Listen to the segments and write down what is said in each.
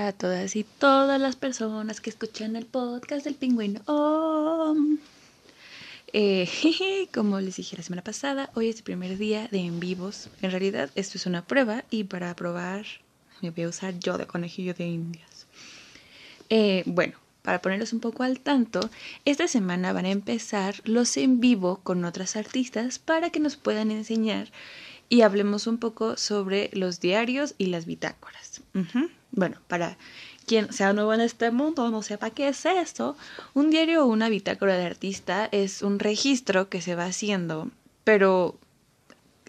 para todas y todas las personas que escuchan el podcast del pingüino. Oh. Eh, como les dije la semana pasada, hoy es el primer día de en vivos. En realidad, esto es una prueba y para probar me voy a usar yo de conejillo de indias. Eh, bueno, para ponerlos un poco al tanto, esta semana van a empezar los en vivo con otras artistas para que nos puedan enseñar y hablemos un poco sobre los diarios y las bitácoras. Bueno, para quien sea nuevo en este mundo, no sepa qué es esto, un diario o una bitácora de artista es un registro que se va haciendo, pero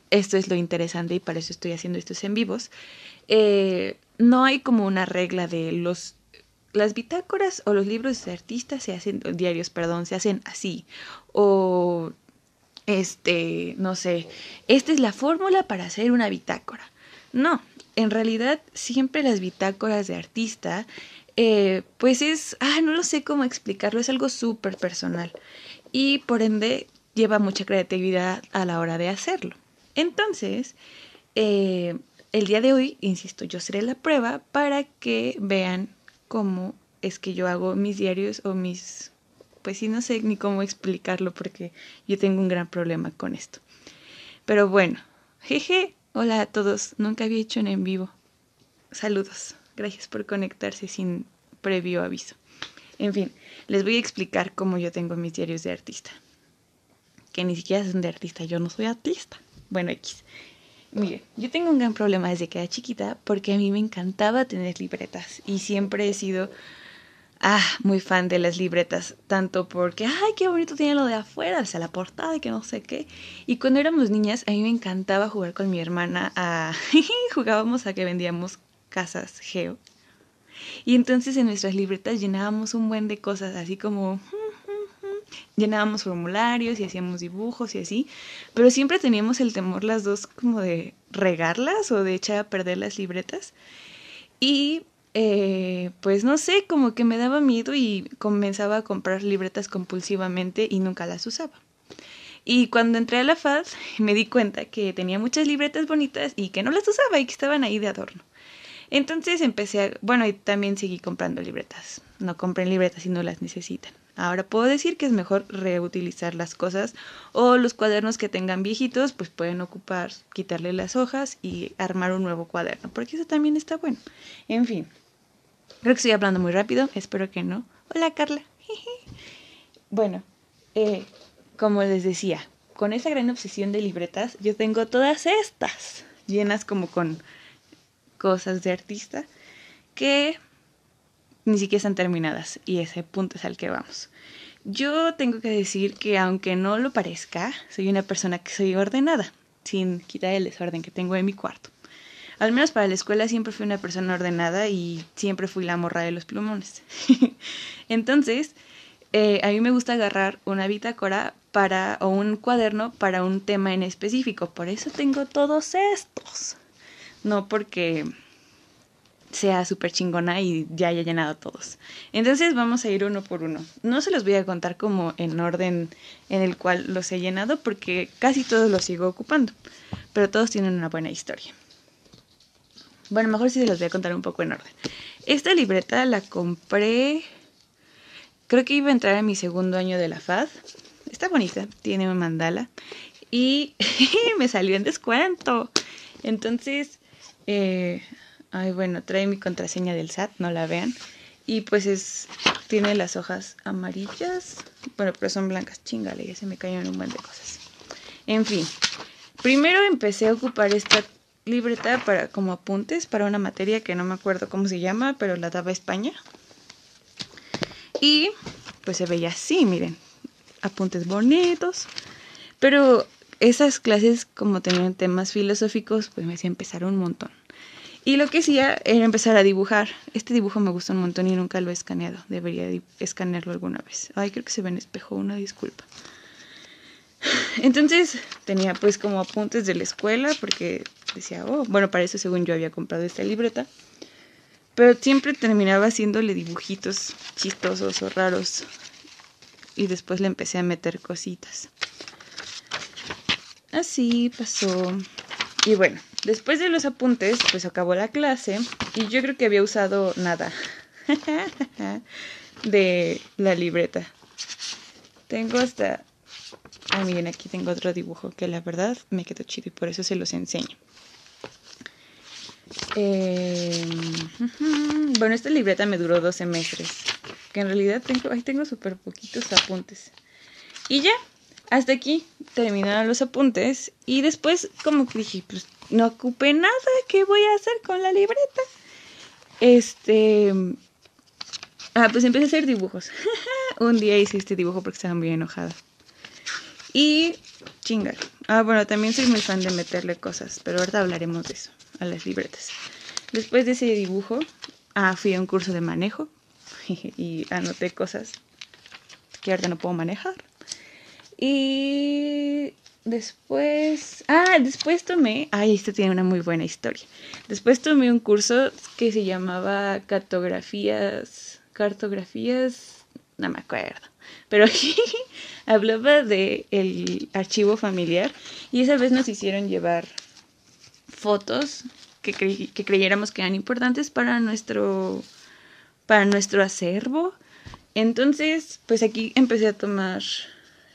esto es lo interesante y para eso estoy haciendo estos en vivos. Eh, no hay como una regla de los las bitácoras o los libros de artistas se hacen, diarios, perdón, se hacen así. O este, no sé, esta es la fórmula para hacer una bitácora. No, en realidad siempre las bitácoras de artista, eh, pues es, ah, no lo sé cómo explicarlo, es algo súper personal y por ende lleva mucha creatividad a la hora de hacerlo. Entonces, eh, el día de hoy, insisto, yo seré la prueba para que vean cómo es que yo hago mis diarios o mis pues sí, no sé ni cómo explicarlo porque yo tengo un gran problema con esto. Pero bueno, jeje, hola a todos, nunca había hecho un en vivo. Saludos, gracias por conectarse sin previo aviso. En fin, les voy a explicar cómo yo tengo mis diarios de artista. Que ni siquiera son de artista, yo no soy artista. Bueno, X. Miren, yo tengo un gran problema desde que era chiquita porque a mí me encantaba tener libretas y siempre he sido ah, muy fan de las libretas, tanto porque, ay, qué bonito tiene lo de afuera, o sea, la portada y que no sé qué. Y cuando éramos niñas, a mí me encantaba jugar con mi hermana a... jugábamos a que vendíamos casas geo. Y entonces en nuestras libretas llenábamos un buen de cosas, así como... llenábamos formularios y hacíamos dibujos y así, pero siempre teníamos el temor las dos como de regarlas o de echar a perder las libretas. Y eh, pues no sé, como que me daba miedo y comenzaba a comprar libretas compulsivamente y nunca las usaba. Y cuando entré a la FAD me di cuenta que tenía muchas libretas bonitas y que no las usaba y que estaban ahí de adorno. Entonces empecé a, bueno, y también seguí comprando libretas. No compren libretas si no las necesitan. Ahora puedo decir que es mejor reutilizar las cosas o los cuadernos que tengan viejitos, pues pueden ocupar, quitarle las hojas y armar un nuevo cuaderno, porque eso también está bueno. En fin, Creo que estoy hablando muy rápido, espero que no. Hola Carla. bueno, eh, como les decía, con esa gran obsesión de libretas, yo tengo todas estas llenas como con cosas de artista que ni siquiera están terminadas y ese punto es al que vamos. Yo tengo que decir que aunque no lo parezca, soy una persona que soy ordenada, sin quitar el desorden que tengo en mi cuarto. Al menos para la escuela siempre fui una persona ordenada y siempre fui la morra de los plumones. Entonces, eh, a mí me gusta agarrar una bitácora para, o un cuaderno para un tema en específico. Por eso tengo todos estos. No porque sea súper chingona y ya haya llenado todos. Entonces vamos a ir uno por uno. No se los voy a contar como en orden en el cual los he llenado porque casi todos los sigo ocupando. Pero todos tienen una buena historia. Bueno, mejor sí se los voy a contar un poco en orden. Esta libreta la compré, creo que iba a entrar en mi segundo año de la FAD. Está bonita, tiene un mandala. Y me salió en descuento. Entonces, eh, ay, bueno, trae mi contraseña del SAT, no la vean. Y pues es, tiene las hojas amarillas. Bueno, pero son blancas, chingale, ya se me cayeron un buen de cosas. En fin, primero empecé a ocupar esta libreta para como apuntes para una materia que no me acuerdo cómo se llama, pero la daba España. Y pues se veía así, miren, apuntes bonitos. Pero esas clases como tenían temas filosóficos, pues me hacía empezar un montón. Y lo que hacía era empezar a dibujar. Este dibujo me gusta un montón y nunca lo he escaneado. Debería escanearlo alguna vez. Ay, creo que se ve en espejo, una disculpa. Entonces tenía pues como apuntes de la escuela porque decía, oh, bueno, para eso según yo había comprado esta libreta. Pero siempre terminaba haciéndole dibujitos chistosos o raros. Y después le empecé a meter cositas. Así pasó y bueno, después de los apuntes, pues acabó la clase y yo creo que había usado nada de la libreta. Tengo hasta... Ah, miren, aquí tengo otro dibujo que la verdad me quedó chido y por eso se los enseño. Eh, bueno, esta libreta me duró dos semestres. Que en realidad tengo, ahí tengo súper poquitos apuntes. Y ya, hasta aquí terminaron los apuntes. Y después, como que dije, pues no ocupé nada. ¿Qué voy a hacer con la libreta? Este. Ah, pues empecé a hacer dibujos. Un día hice este dibujo porque estaba muy enojada. Y chingar. Ah, bueno, también soy muy fan de meterle cosas, pero ahorita hablaremos de eso a las libretas. Después de ese dibujo, ah, fui a un curso de manejo y anoté cosas que ahorita no puedo manejar. Y después, ah, después tomé, ay, esto tiene una muy buena historia. Después tomé un curso que se llamaba cartografías, cartografías, no me acuerdo, pero hablaba de el archivo familiar y esa vez nos hicieron llevar fotos que, que creyéramos que eran importantes para nuestro, para nuestro acervo. Entonces, pues aquí empecé a tomar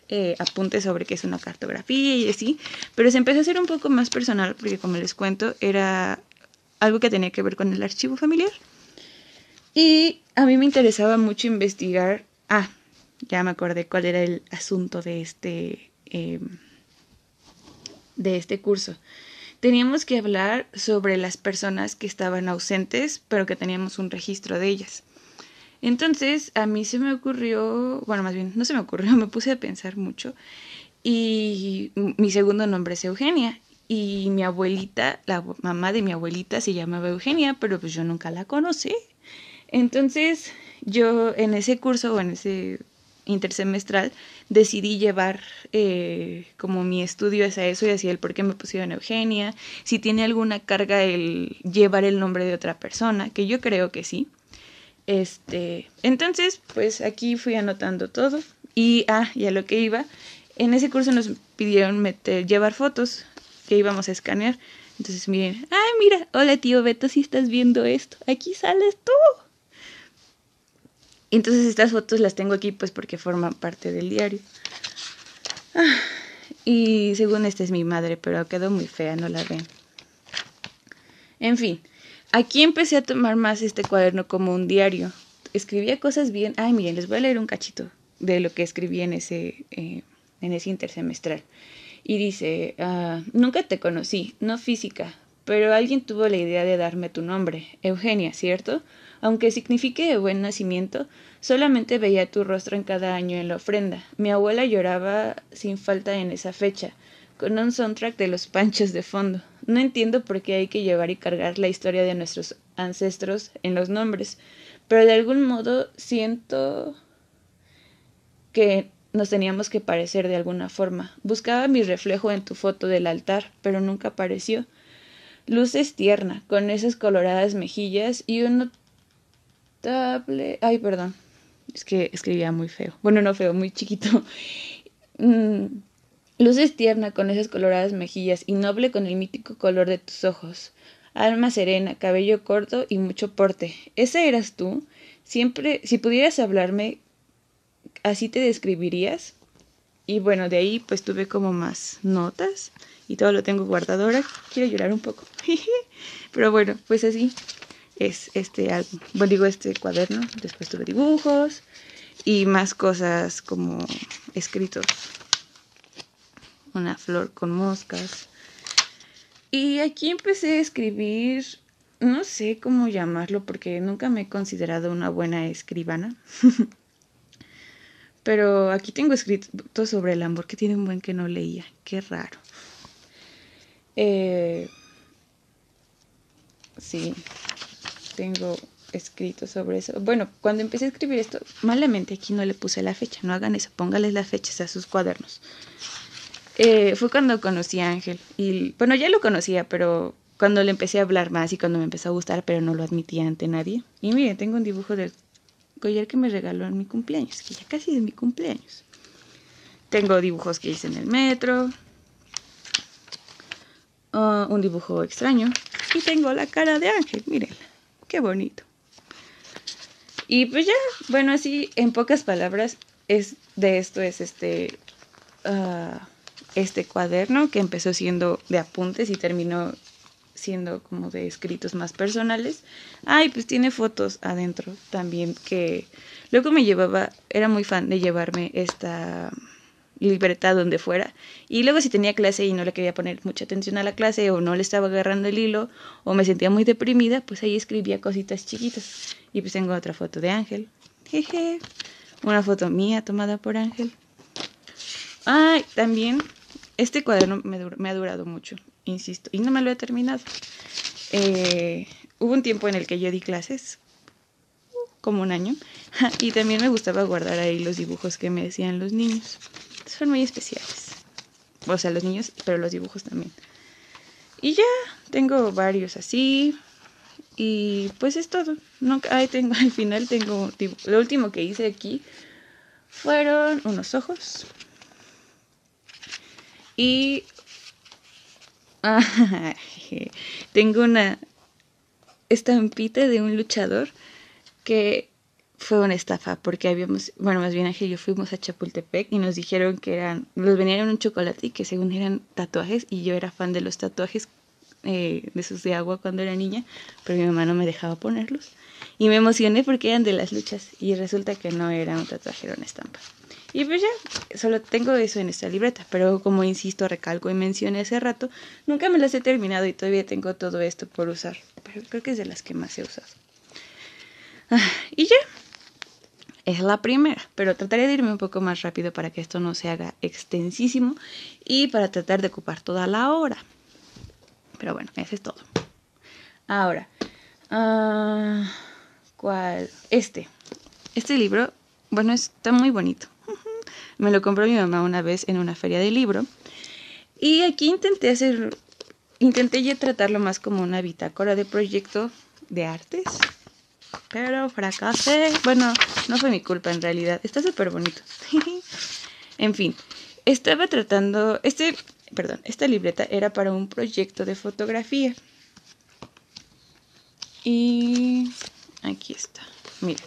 eh, apuntes sobre qué es una cartografía y así, pero se empezó a hacer un poco más personal porque como les cuento, era algo que tenía que ver con el archivo familiar. Y a mí me interesaba mucho investigar, ah, ya me acordé cuál era el asunto de este, em, de este curso teníamos que hablar sobre las personas que estaban ausentes, pero que teníamos un registro de ellas. Entonces, a mí se me ocurrió, bueno, más bien, no se me ocurrió, me puse a pensar mucho. Y mi segundo nombre es Eugenia. Y mi abuelita, la mamá de mi abuelita se llamaba Eugenia, pero pues yo nunca la conocí. Entonces, yo en ese curso o en ese intersemestral decidí llevar eh, como mi estudio hacia eso y hacia el por qué me pusieron Eugenia, si tiene alguna carga el llevar el nombre de otra persona, que yo creo que sí. Este, entonces, pues aquí fui anotando todo y ah, y a lo que iba, en ese curso nos pidieron meter llevar fotos que íbamos a escanear. Entonces, miren, ay, mira, hola tío Beto, si estás viendo esto, aquí sales tú. Entonces estas fotos las tengo aquí pues porque forman parte del diario. Ah, y según esta es mi madre, pero quedó muy fea, no la ven. En fin, aquí empecé a tomar más este cuaderno como un diario. Escribía cosas bien. Ay, miren, les voy a leer un cachito de lo que escribí en ese, eh, en ese intersemestral. Y dice, ah, nunca te conocí, no física, pero alguien tuvo la idea de darme tu nombre, Eugenia, ¿cierto? Aunque signifique buen nacimiento, solamente veía tu rostro en cada año en la ofrenda. Mi abuela lloraba sin falta en esa fecha, con un soundtrack de los panchos de fondo. No entiendo por qué hay que llevar y cargar la historia de nuestros ancestros en los nombres, pero de algún modo siento que nos teníamos que parecer de alguna forma. Buscaba mi reflejo en tu foto del altar, pero nunca apareció. Luces tierna, con esas coloradas mejillas y un Ay, perdón. Es que escribía muy feo. Bueno, no feo, muy chiquito. Mm, luces tierna con esas coloradas mejillas y noble con el mítico color de tus ojos. Alma serena, cabello corto y mucho porte. ¿Ese eras tú? Siempre, si pudieras hablarme, ¿así te describirías? Y bueno, de ahí pues tuve como más notas y todo lo tengo guardado. Ahora quiero llorar un poco. Pero bueno, pues así es este álbum, bueno, digo este cuaderno, después tuve dibujos y más cosas como escritos. Una flor con moscas. Y aquí empecé a escribir, no sé cómo llamarlo porque nunca me he considerado una buena escribana. Pero aquí tengo escrito sobre el amor que tiene un buen que no leía. Qué raro. Eh, sí, tengo escrito sobre eso. Bueno, cuando empecé a escribir esto, malamente aquí no le puse la fecha, no hagan eso, póngales las fechas a sus cuadernos. Eh, fue cuando conocí a Ángel y bueno, ya lo conocía, pero cuando le empecé a hablar más y cuando me empezó a gustar, pero no lo admitía ante nadie. Y miren, tengo un dibujo del collar que me regaló en mi cumpleaños, que ya casi es mi cumpleaños. Tengo dibujos que hice en el metro. ah, un dibujo extraño. Y tengo la cara de ángel, miren, qué bonito. Y pues ya, bueno, así en pocas palabras, es de esto es este, ah, este cuaderno que empezó siendo de apuntes y terminó siendo como de escritos más personales. Ay, pues tiene fotos adentro también que luego me llevaba, era muy fan de llevarme esta libertad donde fuera. Y luego si tenía clase y no le quería poner mucha atención a la clase o no le estaba agarrando el hilo o me sentía muy deprimida, pues ahí escribía cositas chiquitas. Y pues tengo otra foto de Ángel. Jeje. Una foto mía tomada por Ángel. Ay, también este cuaderno me, me ha durado mucho, insisto, y no me lo he terminado. Eh, hubo un tiempo en el que yo di clases, como un año, y también me gustaba guardar ahí los dibujos que me decían los niños. Son muy especiales. O sea, los niños, pero los dibujos también. Y ya, tengo varios así. Y pues es todo. Ahí tengo, al final tengo, lo último que hice aquí fueron unos ojos. Y tengo una estampita de un luchador que fue una estafa porque habíamos, bueno, más bien Ángel y yo fuimos a Chapultepec y nos dijeron que eran, los venían en un chocolate y que según eran tatuajes y yo era fan de los tatuajes eh, de esos de agua cuando era niña, pero mi mamá no me dejaba ponerlos y me emocioné porque eran de las luchas y resulta que no era un tatuaje, era una estampa. Y pues ya, solo tengo eso en esta libreta, pero como insisto, recalco y mencioné hace rato, nunca me las he terminado y todavía tengo todo esto por usar, pero creo que es de las que más he usado. Ah, y ya, es la primera, pero trataré de irme un poco más rápido para que esto no se haga extensísimo y para tratar de ocupar toda la hora. Pero bueno, ese es todo. Ahora, uh, ¿cuál? Este. Este libro, bueno, está muy bonito. Me lo compró mi mamá una vez en una feria de libro. Y aquí intenté hacer, intenté ya tratarlo más como una bitácora de proyecto de artes pero fracasé. Bueno, no fue mi culpa en realidad. Está súper bonito. en fin, estaba tratando, este, perdón, esta libreta era para un proyecto de fotografía. Y aquí está. Miren.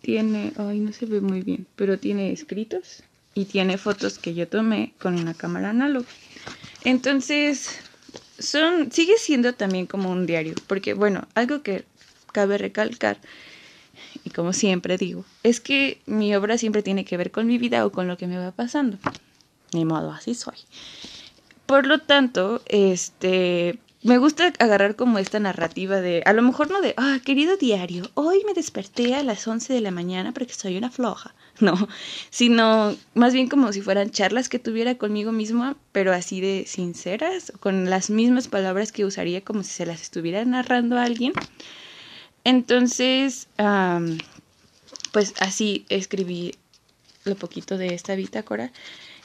Tiene, ay, no se ve muy bien, pero tiene escritos y tiene fotos que yo tomé con una cámara análoga. Entonces, son, sigue siendo también como un diario, porque bueno, algo que cabe recalcar, y como siempre digo, es que mi obra siempre tiene que ver con mi vida o con lo que me va pasando. Ni modo, así soy. Por lo tanto, este, me gusta agarrar como esta narrativa de, a lo mejor no de, ah, querido diario, hoy me desperté a las 11 de la mañana porque soy una floja. No, sino más bien como si fueran charlas que tuviera conmigo misma, pero así de sinceras, con las mismas palabras que usaría como si se las estuviera narrando a alguien. Entonces, pues así escribí lo poquito de esta bitácora.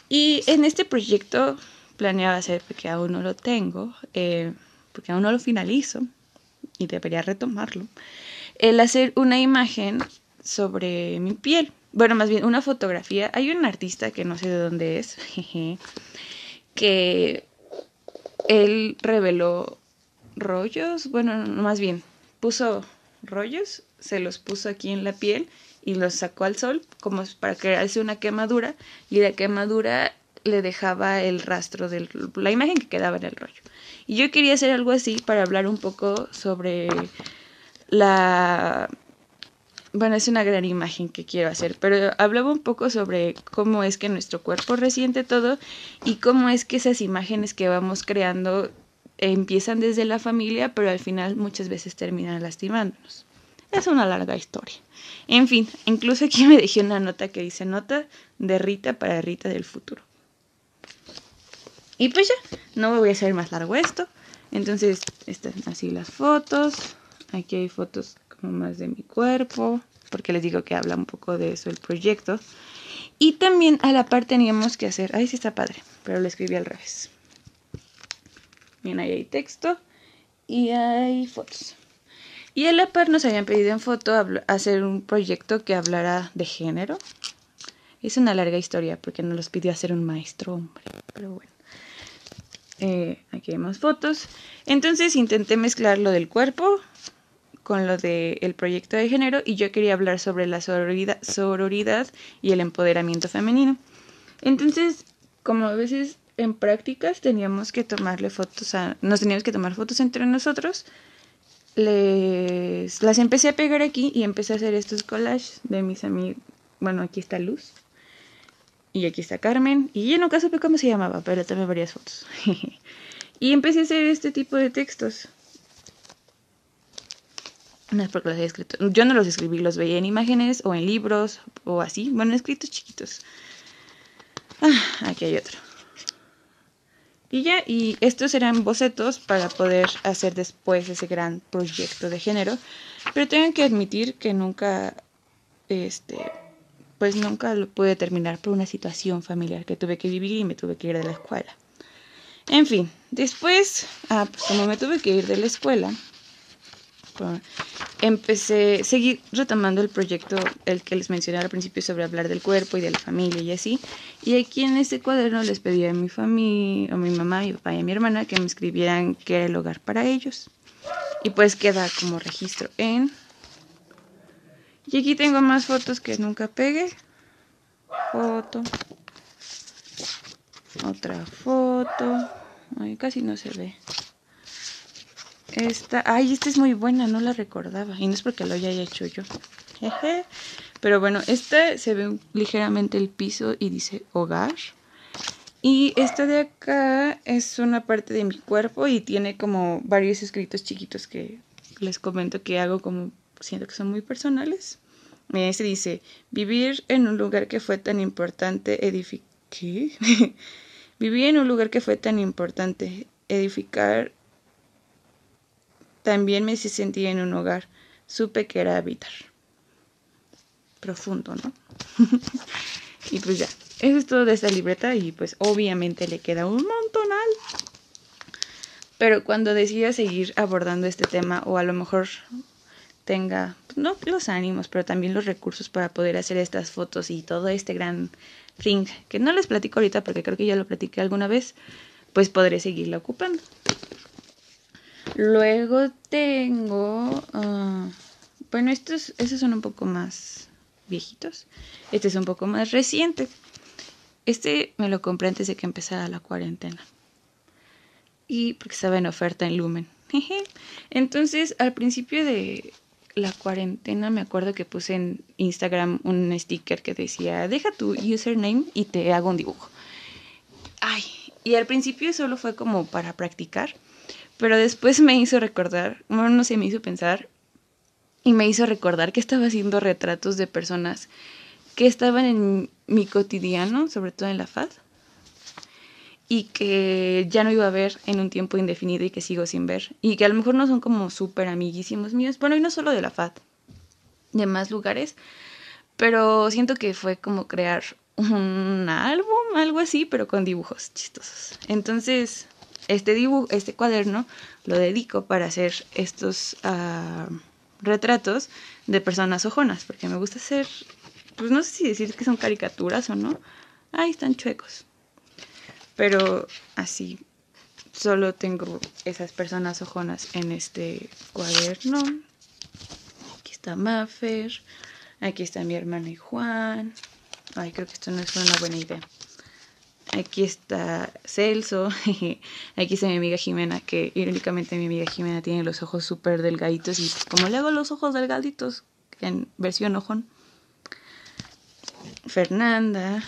Y en este proyecto planeaba hacer, porque aún no lo tengo, eh, porque aún no lo finalizo y debería retomarlo, el hacer una imagen sobre mi piel. Bueno, más bien una fotografía. Hay un artista que no sé de dónde es, que él reveló rollos, bueno, más bien puso rollos, se los puso aquí en la piel y los sacó al sol como para crearse una quemadura y la quemadura le dejaba el rastro de la imagen que quedaba en el rollo. Y yo quería hacer algo así para hablar un poco sobre la... Bueno, es una gran imagen que quiero hacer, pero hablaba un poco sobre cómo es que nuestro cuerpo resiente todo y cómo es que esas imágenes que vamos creando empiezan desde la familia, pero al final muchas veces terminan lastimándonos. Es una larga historia. En fin, incluso aquí me dejé una nota que dice nota de Rita para Rita del futuro. Y pues ya, no me voy a hacer más largo esto. Entonces, están así las fotos. Aquí hay fotos como más de mi cuerpo, porque les digo que habla un poco de eso el proyecto. Y también a la par teníamos que hacer, ay sí está padre, pero lo escribí al revés. Bien, ahí hay texto y hay fotos. Y a la par nos habían pedido en foto hacer un proyecto que hablara de género. Es una larga historia porque nos los pidió hacer un maestro hombre, pero bueno. Eh, aquí hay más fotos. Entonces intenté mezclar lo del cuerpo con lo del proyecto de género y yo quería hablar sobre la sororidad, sororidad y el empoderamiento femenino. Entonces, como a veces en prácticas teníamos que tomarle fotos a, nos teníamos que tomar fotos entre nosotros, les, las empecé a pegar aquí y empecé a hacer estos collages de mis amigos. Bueno, aquí está Luz. Y aquí está Carmen. Y yo nunca supe cómo se llamaba, pero también varias fotos. y empecé a hacer este tipo de textos. No es porque los haya escrito. Yo no los escribí, los veía en imágenes o en libros o así. Bueno, escritos chiquitos. Ah, aquí hay otro. Y ya, y estos eran bocetos para poder hacer después ese gran proyecto de género. Pero tengo que admitir que nunca, este, pues nunca lo pude terminar por una situación familiar que tuve que vivir y me tuve que ir de la escuela. En fin, después, ah, pues como me tuve que ir de la escuela, empecé, seguir retomando el proyecto, el que les mencioné al principio sobre hablar del cuerpo y de la familia y así. Y aquí en este cuaderno les pedí a mi familia, a mi mamá, a mi papá y a mi hermana que me escribieran qué era el hogar para ellos. Y pues queda como registro en... Y aquí tengo más fotos que nunca pegué. Foto. Otra foto. Ay, casi no se ve. Esta, ay, esta es muy buena, no la recordaba. Y no es porque lo haya hecho yo. Pero bueno, esta se ve ligeramente el piso y dice hogar. Y esta de acá es una parte de mi cuerpo y tiene como varios escritos chiquitos que les comento que hago como siento que son muy personales. Este dice, vivir en un lugar que fue tan importante, edificar... Viví en un lugar que fue tan importante, edificar también me sentí en un hogar. Supe que era habitar. Profundo, ¿no? y pues ya. Eso es todo de esta libreta y pues obviamente le queda un montonal. Pero cuando decida seguir abordando este tema o a lo mejor tenga, pues, no los ánimos, pero también los recursos para poder hacer estas fotos y todo este gran thing que no les platico ahorita porque creo que ya lo platiqué alguna vez, pues podré seguirla ocupando. Luego tengo, uh, bueno, estos, estos son un poco más viejitos. Este es un poco más reciente. Este me lo compré antes de que empezara la cuarentena. Y porque estaba en oferta en Lumen. Entonces, al principio de la cuarentena, me acuerdo que puse en Instagram un sticker que decía, deja tu username y te hago un dibujo. Ay, y al principio solo fue como para practicar pero después me hizo recordar, bueno, no sé, me hizo pensar y me hizo recordar que estaba haciendo retratos de personas que estaban en mi cotidiano, sobre todo en la FAD, y que ya no iba a ver en un tiempo indefinido y que sigo sin ver, y que a lo mejor no son como súper amiguísimos míos, bueno, y no solo de la FAD, de más lugares, pero siento que fue como crear un álbum, algo así, pero con dibujos chistosos. Entonces, este dibujo, este cuaderno lo dedico para hacer estos ah, retratos de personas ojonas, porque me gusta hacer, pues no sé si decir que son caricaturas o no. Ahí están chuecos. Pero así, solo tengo esas personas ojonas en este cuaderno. Aquí está Maffer, aquí está mi hermana y Juan. Ay, creo que esto no es una buena idea. Aquí está Celso. Aquí está mi amiga Jimena, que irónicamente mi amiga Jimena tiene los ojos súper delgaditos. Y como le hago los ojos delgaditos en versión ojón. Fernanda.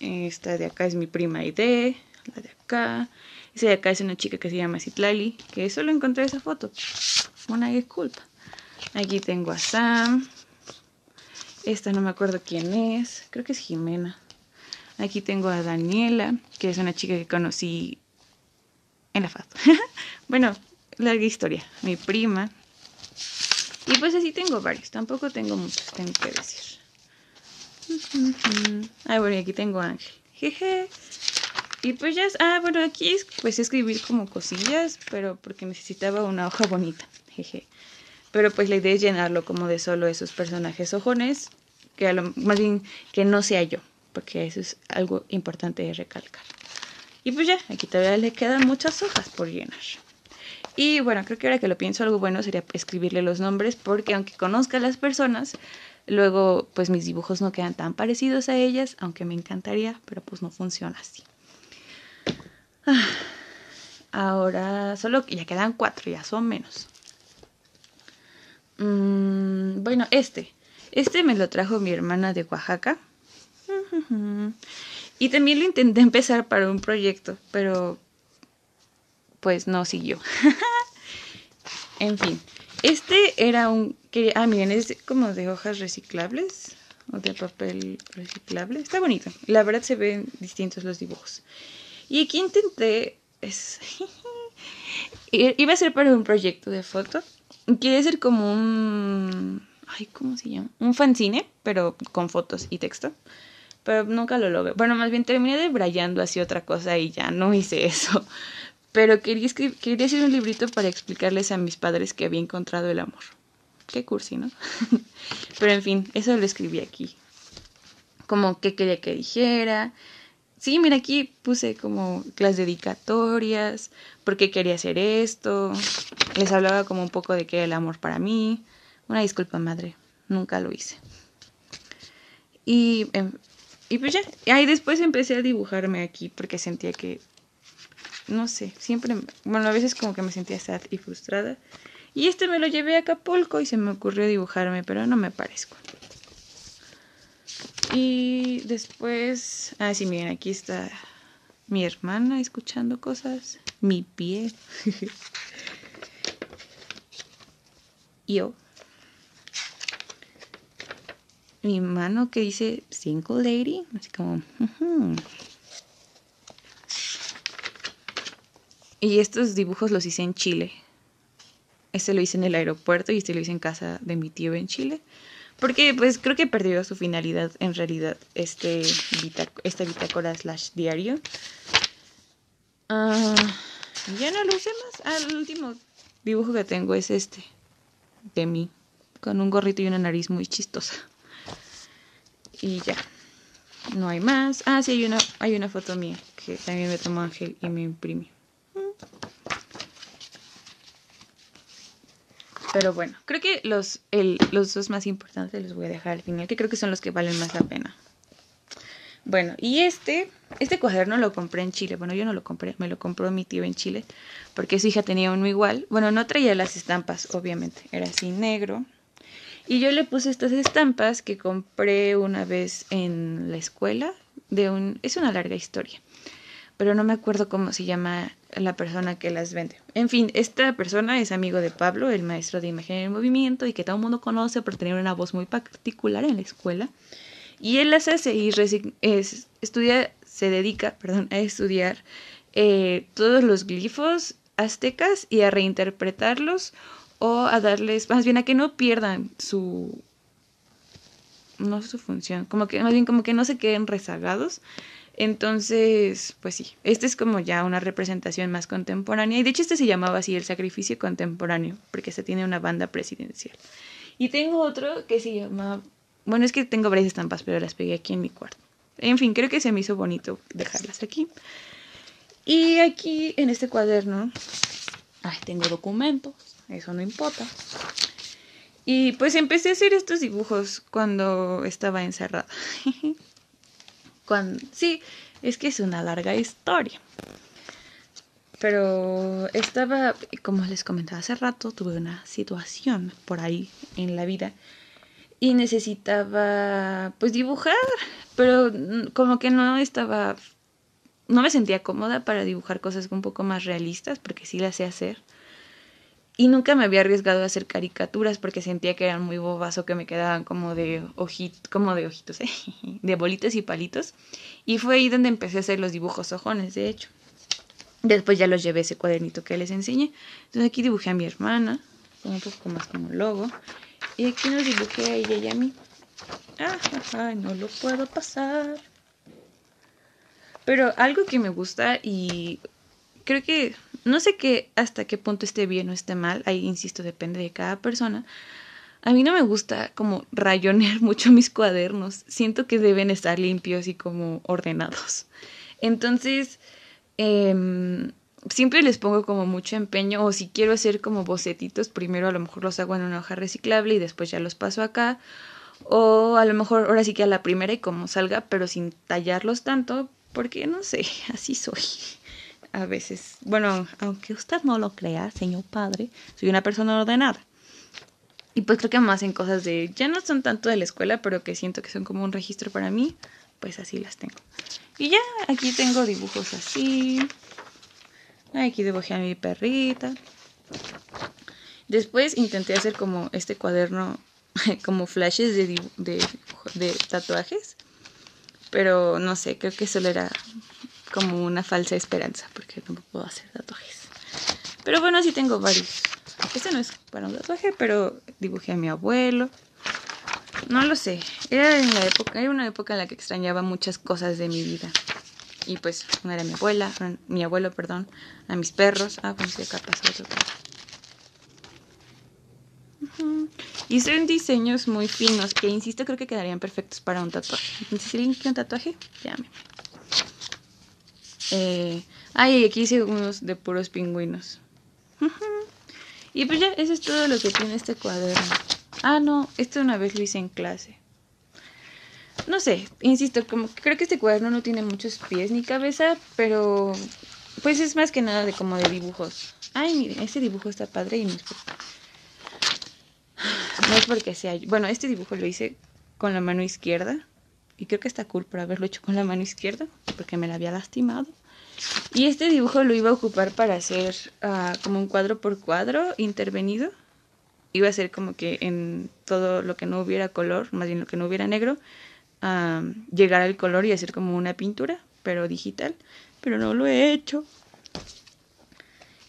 Esta de acá es mi prima Ide. La de acá. Esa de acá es una chica que se llama Citlali. Que solo encontré esa foto. Una disculpa. Aquí tengo a Sam. Esta no me acuerdo quién es. Creo que es Jimena. Aquí tengo a Daniela, que es una chica que conocí en la FAD. bueno, larga historia. Mi prima. Y pues así tengo varios. Tampoco tengo muchos, tengo que decir. Ah, bueno, aquí tengo a Ángel. Jeje. Y pues ya, ah, bueno, aquí es pues escribir como cosillas, pero porque necesitaba una hoja bonita. Jeje. Pero pues la idea es llenarlo como de solo esos personajes ojones, que a lo, más bien que no sea yo, porque eso es algo importante de recalcar. Y pues ya, aquí todavía le quedan muchas hojas por llenar. Y bueno, creo que ahora que lo pienso, algo bueno sería escribirle los nombres, porque aunque conozca a las personas, luego pues mis dibujos no quedan tan parecidos a ellas, aunque me encantaría, pero pues no funciona así. Ah, ahora solo ya quedan cuatro, ya son menos. Mm, bueno, este. Este me lo trajo mi hermana de Oaxaca. Y también lo intenté empezar para un proyecto, pero pues no siguió. en fin, este era un... Ah, miren, es como de hojas reciclables o de papel reciclable. Está bonito. La verdad se ven distintos los dibujos. Y aquí intenté... Es, iba a ser para un proyecto de foto. Quiere ser como un... ¿cómo se llama? Un fanzine, pero con fotos y texto pero nunca lo logré. Bueno, más bien terminé debrayando así otra cosa y ya no hice eso. Pero quería, quería hacer un librito para explicarles a mis padres que había encontrado el amor. Qué cursi, ¿no? pero en fin, eso lo escribí aquí. Como qué quería que dijera. Sí, mira, aquí puse como las dedicatorias, por qué quería hacer esto. Les hablaba como un poco de qué era el amor para mí. Una disculpa, madre, nunca lo hice. Y y pues ya, ahí después empecé a dibujarme aquí porque sentía que, no sé, siempre, bueno, a veces como que me sentía sad y frustrada. Y este me lo llevé a Acapulco y se me ocurrió dibujarme, pero no me parezco. Y después, ah, sí, miren, aquí está mi hermana escuchando cosas, mi pie. Yo mi mano que dice Single Lady, así como... Y estos dibujos los hice en Chile. Este lo hice en el aeropuerto y este lo hice en casa de mi tío en Chile. Porque pues creo que perdió su finalidad en realidad este esta bitácora slash diario. Ah, ya no lo usé más. Ah, el último dibujo que tengo es este. De mí. Con un gorrito y una nariz muy chistosa y ya. No hay más. Ah, sí, hay una, hay una foto mía que también me tomó Ángel y me imprimí. Pero bueno, creo que los, el, los dos más importantes los voy a dejar al final, que creo que son los que valen más la pena. Bueno, y este, este cuaderno lo compré en Chile. Bueno, yo no lo compré, me lo compró mi tío en Chile, porque su hija tenía uno igual. Bueno, no traía las estampas, obviamente, era así negro, y yo le puse estas estampas que compré una vez en la escuela. De un, es una larga historia, pero no me acuerdo cómo se llama la persona que las vende. En fin, esta persona es amigo de Pablo, el maestro de imagen en movimiento, y que todo el mundo conoce por tener una voz muy particular en la escuela. Y él las hace y es, estudia, se dedica perdón, a estudiar eh, todos los glifos aztecas y a reinterpretarlos o a darles, más bien a que no pierdan su, no su función, como que, más bien como que no se queden rezagados. Entonces, pues sí, este es como ya una representación más contemporánea. Y de hecho este se llamaba así el sacrificio contemporáneo, porque se tiene una banda presidencial. Y tengo otro que se llama, bueno, es que tengo varias estampas, pero las pegué aquí en mi cuarto. En fin, creo que se me hizo bonito dejarlas aquí. Y aquí en este cuaderno, ay, tengo documentos eso no importa. Y pues empecé a hacer estos dibujos cuando estaba encerrada. cuando, sí, es que es una larga historia. Pero estaba, como les comentaba hace rato, tuve una situación por ahí en la vida y necesitaba pues dibujar, pero como que no estaba, no me sentía cómoda para dibujar cosas un poco más realistas porque sí las sé hacer y nunca me había arriesgado a hacer caricaturas porque sentía que eran muy bobas o que me quedaban como de ojitos, como de ojitos, ¿eh? de bolitas y palitos. Y fue ahí donde empecé a hacer los dibujos ojones, de hecho. Después ya los llevé ese cuadernito que les enseñé. Entonces aquí dibujé a mi hermana, un poco más como logo. Y aquí nos dibujé a ella y a mí. Ah, no lo puedo pasar. Pero algo que me gusta y creo que no sé qué hasta qué punto esté bien o esté mal, ahí insisto, depende de cada persona, a mí no me gusta como rayonear mucho mis cuadernos. Siento que deben estar limpios y como ordenados. Entonces, em, siempre les pongo como mucho empeño o si quiero hacer como bocetitos, primero a lo mejor los hago en una hoja reciclable y después ya los paso acá. O a lo mejor ahora sí que a la primera y como salga, pero sin tallarlos tanto, porque no sé, así soy. A veces, bueno, aunque usted no lo crea, señor padre, soy una persona ordenada. Y pues creo que más en cosas de, ya no son tanto de la escuela, pero que siento que son como un registro para mí, pues así las tengo. Y ya, aquí tengo dibujos así. Aquí dibujé a mi perrita. Después intenté hacer como este cuaderno, como flashes de, de, de tatuajes. Pero no sé, creo que solo era como una falsa esperanza, porque no puedo hacer tatuajes. Pero bueno, sí tengo varios. Este no es para un tatuaje, pero dibujé a mi abuelo. No lo sé. Era en la época, era una época en la que extrañaba muchas cosas de mi vida. Y pues una era mi abuela, mi abuelo, perdón, a mis perros. Ah, pues acá pasó otro Hice diseños muy finos que, insisto, creo que quedarían perfectos para un tatuaje. Entonces, si alguien quiere un tatuaje, llame. Eh, ay, aquí hice unos de puros pingüinos. Y pues ya, eso es todo lo que tiene este cuaderno. Ah, no, esto una vez lo hice en clase. No sé, insisto, como que creo que este cuaderno no tiene muchos pies ni cabeza, pero pues es más que nada de como de dibujos. Ay, miren, este dibujo está padre y no es porque, no es porque sea... Bueno, este dibujo lo hice con la mano izquierda y creo que está cool por haberlo hecho con la mano izquierda porque me la había lastimado. Y este dibujo lo iba a ocupar para hacer uh, como un cuadro por cuadro intervenido. Iba a ser como que en todo lo que no hubiera color, más bien lo que no hubiera negro, llegar al color y hacer como una pintura, pero digital. Pero no lo he hecho.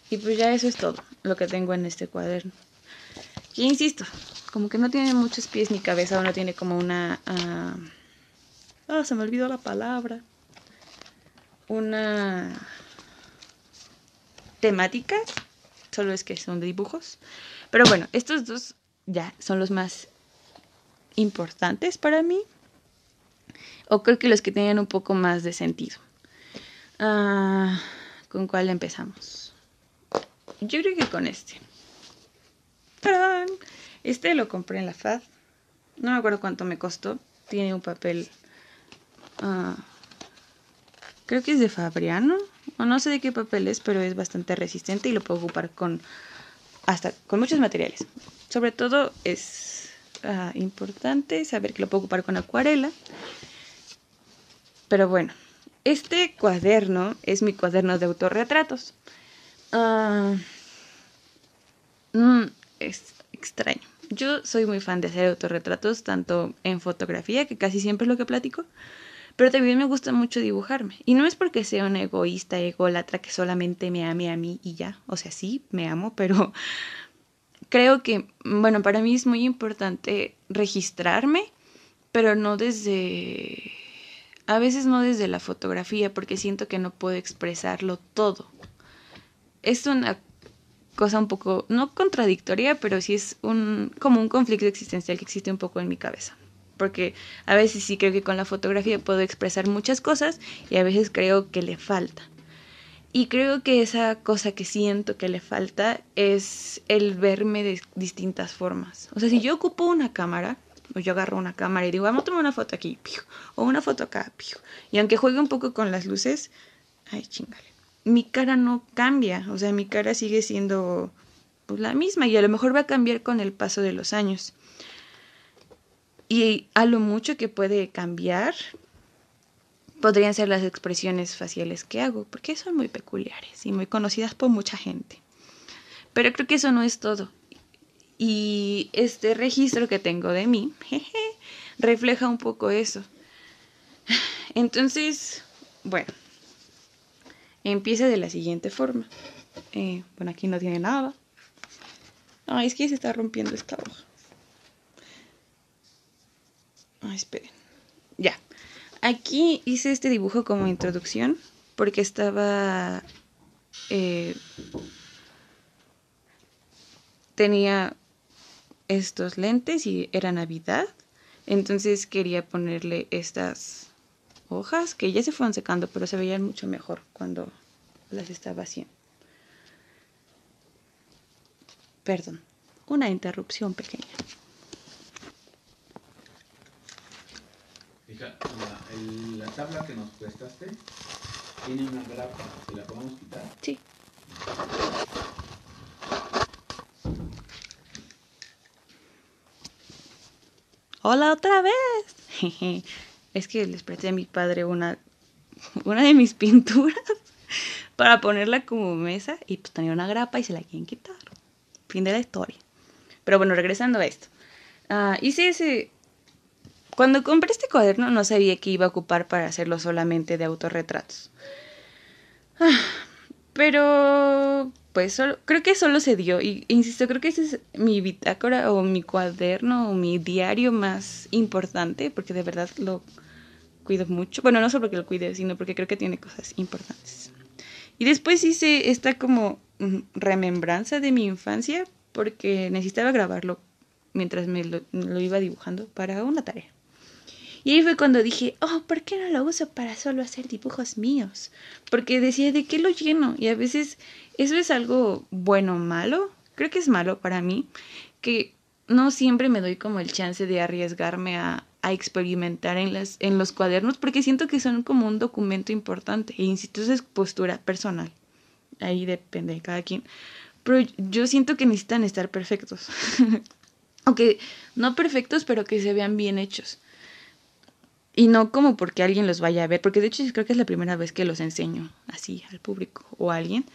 Y pues ya eso es todo lo que tengo en este cuaderno. Y insisto, como que no tiene muchos pies ni cabeza, o no tiene como una... Uh, ah, se me olvidó la palabra una temática, solo es que son de dibujos. Pero bueno, estos dos ya son los más importantes para mí. O creo que los que tienen un poco más de sentido. Ah, ¿Con cuál empezamos? Yo creo que con este. Este lo compré en la FAD. No me acuerdo cuánto me costó. Tiene un papel uh, creo que es de Fabriano, o no sé de qué papel es, pero es bastante resistente y lo puedo ocupar con hasta con muchos materiales. Sobre todo es uh, importante saber que lo puedo ocupar con acuarela. Pero bueno, este cuaderno es mi cuaderno de autorretratos. Uh, es extraño. Yo soy muy fan de hacer autorretratos, tanto en fotografía, que casi siempre es lo que platico, pero también me gusta mucho dibujarme. Y no es porque sea una egoísta, ególatra, que solamente me ame a mí y ya. O sea, sí, me amo, pero creo que, bueno, para mí es muy importante registrarme, pero no desde... A veces no desde la fotografía, porque siento que no puedo expresarlo todo. Es una cosa un poco, no contradictoria, pero sí es un, como un conflicto existencial que existe un poco en mi cabeza porque a veces sí creo que con la fotografía puedo expresar muchas cosas y a veces creo que le falta. Y creo que esa cosa que siento que le falta es el verme de distintas formas. O sea, si yo ocupo una cámara, o yo agarro una cámara y digo, vamos a tomar una foto aquí, o una foto acá, y aunque juegue un poco con las luces, ay, chingale, mi cara no cambia, o sea, mi cara sigue siendo pues, la misma y a lo mejor va a cambiar con el paso de los años. Y a lo mucho que puede cambiar podrían ser las expresiones faciales que hago, porque son muy peculiares y muy conocidas por mucha gente. Pero creo que eso no es todo. Y este registro que tengo de mí refleja un poco eso. Entonces, bueno, empieza de la siguiente forma. Eh, bueno, aquí no tiene nada. Ay, es que se está rompiendo esta hoja. Ay, esperen. Ya. Aquí hice este dibujo como introducción porque estaba... Eh, tenía estos lentes y era Navidad. Entonces quería ponerle estas hojas que ya se fueron secando, pero se veían mucho mejor cuando las estaba haciendo. Perdón, una interrupción pequeña. Fija, la, la tabla que nos prestaste tiene una grapa. ¿Se la podemos quitar? Sí. Hola otra vez. Es que les presté a mi padre una, una de mis pinturas para ponerla como mesa y pues tenía una grapa y se la quieren quitar. Fin de la historia. Pero bueno, regresando a esto. Ah, hice ese... Cuando compré este cuaderno no sabía que iba a ocupar para hacerlo solamente de autorretratos. Ah, pero pues solo, creo que solo se dio. Y insisto, creo que ese es mi bitácora o mi cuaderno o mi diario más importante, porque de verdad lo cuido mucho. Bueno, no solo porque lo cuide, sino porque creo que tiene cosas importantes. Y después hice esta como mm, remembranza de mi infancia, porque necesitaba grabarlo mientras me lo, lo iba dibujando para una tarea. Y ahí fue cuando dije, oh, ¿por qué no lo uso para solo hacer dibujos míos? Porque decía, ¿de qué lo lleno? Y a veces eso es algo bueno o malo. Creo que es malo para mí, que no siempre me doy como el chance de arriesgarme a, a experimentar en, las, en los cuadernos, porque siento que son como un documento importante. E insisto, es postura personal. Ahí depende de cada quien. Pero yo siento que necesitan estar perfectos. Aunque no perfectos, pero que se vean bien hechos. Y no como porque alguien los vaya a ver, porque de hecho creo que es la primera vez que los enseño así al público o a alguien,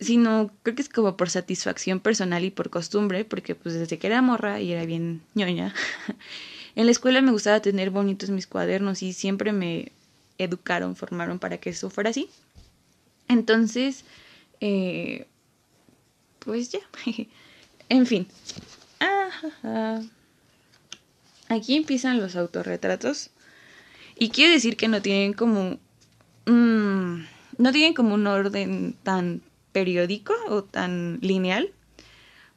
sino creo que es como por satisfacción personal y por costumbre, porque pues desde que era morra y era bien ñoña, en la escuela me gustaba tener bonitos mis cuadernos y siempre me educaron, formaron para que eso fuera así. Entonces, eh, pues ya, en fin. Ah, Aquí empiezan los autorretratos. Y quiero decir que no tienen como. Mmm, no tienen como un orden tan periódico o tan lineal.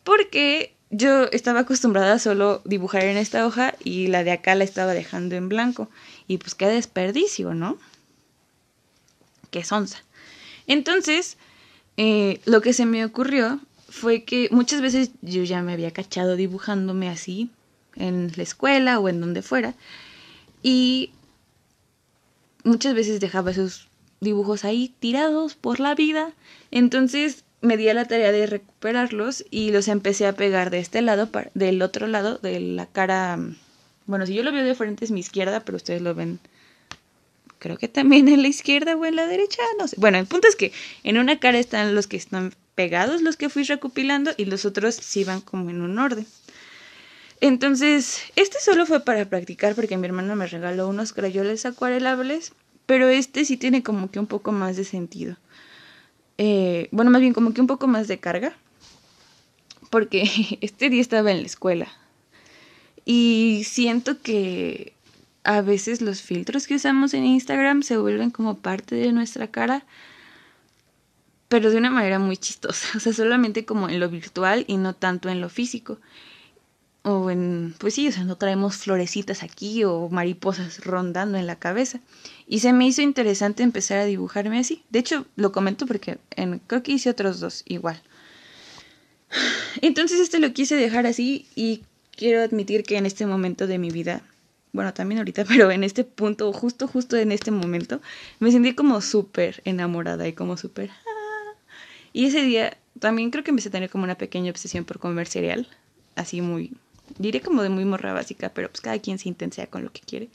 Porque yo estaba acostumbrada a solo dibujar en esta hoja y la de acá la estaba dejando en blanco. Y pues qué desperdicio, ¿no? Qué sonza. Entonces, eh, lo que se me ocurrió fue que muchas veces yo ya me había cachado dibujándome así en la escuela o en donde fuera. Y muchas veces dejaba esos dibujos ahí tirados por la vida. Entonces me di a la tarea de recuperarlos y los empecé a pegar de este lado, del otro lado, de la cara. Bueno, si yo lo veo de frente es mi izquierda, pero ustedes lo ven. Creo que también en la izquierda o en la derecha, no sé. Bueno, el punto es que en una cara están los que están pegados, los que fui recopilando, y los otros sí van como en un orden. Entonces, este solo fue para practicar porque mi hermano me regaló unos crayoles acuarelables, pero este sí tiene como que un poco más de sentido. Eh, bueno, más bien como que un poco más de carga, porque este día estaba en la escuela y siento que a veces los filtros que usamos en Instagram se vuelven como parte de nuestra cara, pero de una manera muy chistosa, o sea, solamente como en lo virtual y no tanto en lo físico o en, pues sí, o sea, no traemos florecitas aquí o mariposas rondando en la cabeza. Y se me hizo interesante empezar a dibujarme así. De hecho, lo comento porque en, creo que hice otros dos igual. Entonces este lo quise dejar así y quiero admitir que en este momento de mi vida, bueno, también ahorita, pero en este punto, justo, justo en este momento, me sentí como súper enamorada y como súper... Ah. Y ese día también creo que empecé a tener como una pequeña obsesión por comer cereal, así muy diré como de muy morra básica, pero pues cada quien se intensea con lo que quiere.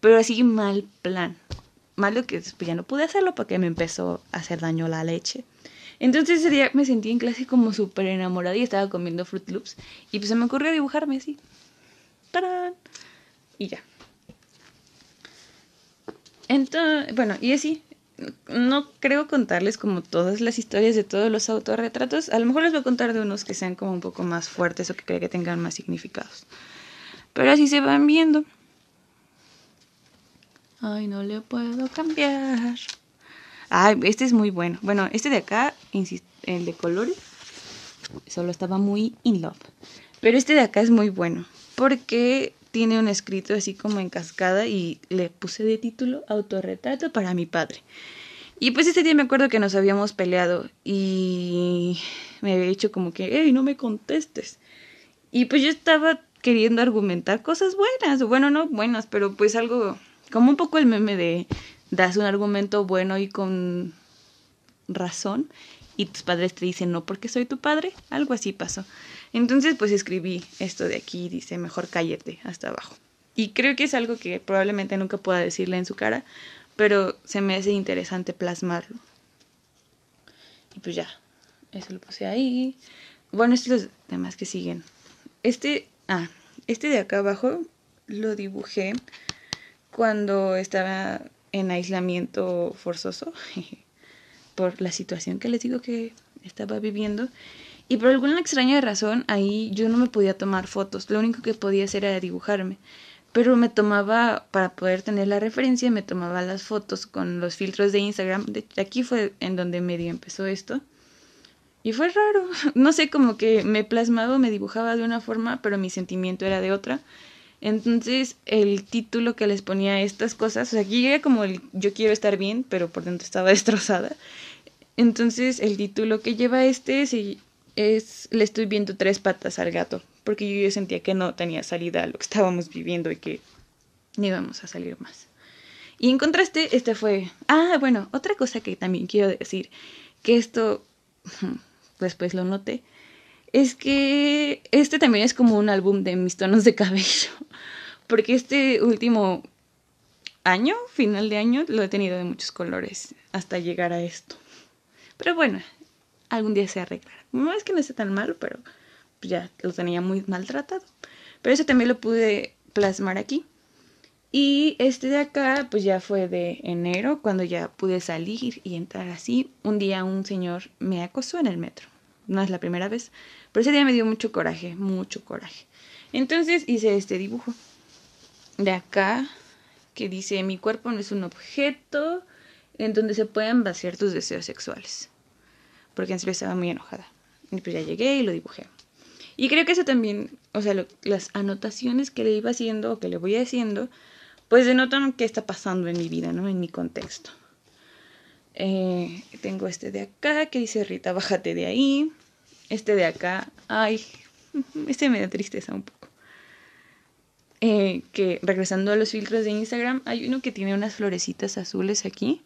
Pero así mal plan. Malo que después ya no pude hacerlo porque me empezó a hacer daño la leche. Entonces ese día me sentí en clase como súper enamorada y estaba comiendo Fruit Loops. Y pues se me ocurrió dibujarme así. ¡Tarán! Y ya. Entonces, bueno, y así. No creo contarles como todas las historias de todos los autorretratos. A lo mejor les voy a contar de unos que sean como un poco más fuertes o que creo que tengan más significados. Pero así se van viendo. Ay, no le puedo cambiar. Ay, este es muy bueno. Bueno, este de acá, el de colores, solo estaba muy in love. Pero este de acá es muy bueno porque tiene un escrito así como en cascada y le puse de título autorretrato para mi padre. Y pues ese día me acuerdo que nos habíamos peleado y me había dicho como que, hey, no me contestes. Y pues yo estaba queriendo argumentar cosas buenas, bueno, no buenas, pero pues algo, como un poco el meme de das un argumento bueno y con razón y tus padres te dicen no porque soy tu padre, algo así pasó. Entonces pues escribí esto de aquí, dice mejor cállate hasta abajo. Y creo que es algo que probablemente nunca pueda decirle en su cara, pero se me hace interesante plasmarlo. Y pues ya, eso lo puse ahí. Bueno, estos los demás que siguen. Este, ah, este de acá abajo lo dibujé cuando estaba en aislamiento forzoso por la situación que les digo que estaba viviendo. Y por alguna extraña razón ahí yo no me podía tomar fotos, lo único que podía hacer era dibujarme. Pero me tomaba, para poder tener la referencia, me tomaba las fotos con los filtros de Instagram. Aquí fue en donde medio empezó esto. Y fue raro, no sé, como que me plasmaba, me dibujaba de una forma, pero mi sentimiento era de otra. Entonces, el título que les ponía a estas cosas, o sea, aquí era como el yo quiero estar bien, pero por dentro estaba destrozada. Entonces, el título que lleva este es, es Le estoy viendo tres patas al gato, porque yo sentía que no tenía salida a lo que estábamos viviendo y que no íbamos a salir más. Y en contraste, este fue. Ah, bueno, otra cosa que también quiero decir, que esto después lo noté, es que este también es como un álbum de mis tonos de cabello. Porque este último año, final de año, lo he tenido de muchos colores hasta llegar a esto. Pero bueno, algún día se arreglará. No es que no esté tan malo, pero ya lo tenía muy maltratado. Pero eso también lo pude plasmar aquí. Y este de acá, pues ya fue de enero, cuando ya pude salir y entrar así. Un día un señor me acosó en el metro. No es la primera vez, pero ese día me dio mucho coraje, mucho coraje. Entonces hice este dibujo de acá que dice mi cuerpo no es un objeto en donde se puedan vaciar tus deseos sexuales. Porque en serio estaba muy enojada. Y pues ya llegué y lo dibujé. Y creo que eso también, o sea, las anotaciones que le iba haciendo o que le voy haciendo, pues denotan qué está pasando en mi vida, ¿no? En mi contexto. Eh, tengo este de acá que dice Rita, bájate de ahí. Este de acá, ay, este me da tristeza un poco. Eh, que regresando a los filtros de Instagram, hay uno que tiene unas florecitas azules aquí,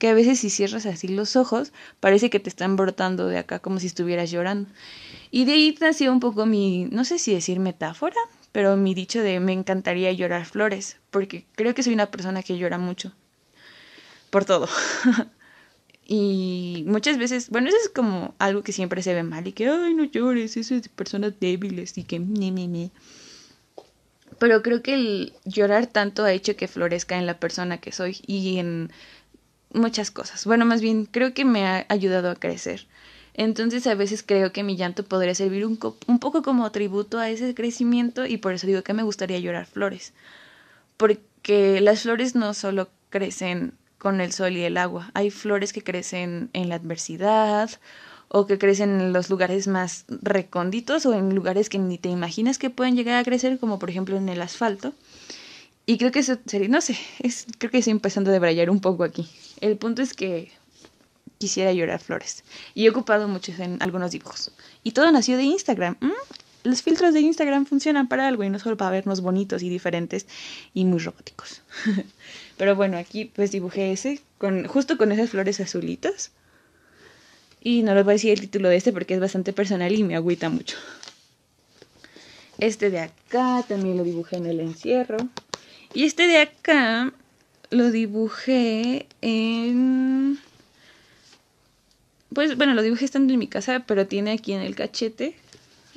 que a veces si cierras así los ojos, parece que te están brotando de acá como si estuvieras llorando. Y de ahí nació un poco mi, no sé si decir metáfora, pero mi dicho de me encantaría llorar flores, porque creo que soy una persona que llora mucho. Por todo. Y muchas veces, bueno, eso es como algo que siempre se ve mal y que, ay, no llores, eso es de personas débiles y que, ni, ni, ni. Pero creo que el llorar tanto ha hecho que florezca en la persona que soy y en muchas cosas. Bueno, más bien, creo que me ha ayudado a crecer. Entonces a veces creo que mi llanto podría servir un, un poco como tributo a ese crecimiento y por eso digo que me gustaría llorar flores. Porque las flores no solo crecen con el sol y el agua. Hay flores que crecen en la adversidad o que crecen en los lugares más recónditos o en lugares que ni te imaginas que pueden llegar a crecer, como por ejemplo en el asfalto. Y creo que eso sería, no sé, es, creo que estoy empezando a debrayar un poco aquí. El punto es que quisiera llorar flores. Y he ocupado muchos en algunos dibujos. Y todo nació de Instagram. Los filtros de Instagram funcionan para algo y no solo para vernos bonitos y diferentes y muy robóticos. Pero bueno, aquí pues dibujé ese, con, justo con esas flores azulitas. Y no les voy a decir el título de este porque es bastante personal y me agüita mucho. Este de acá también lo dibujé en el encierro. Y este de acá lo dibujé en... Pues bueno, lo dibujé estando en mi casa, pero tiene aquí en el cachete,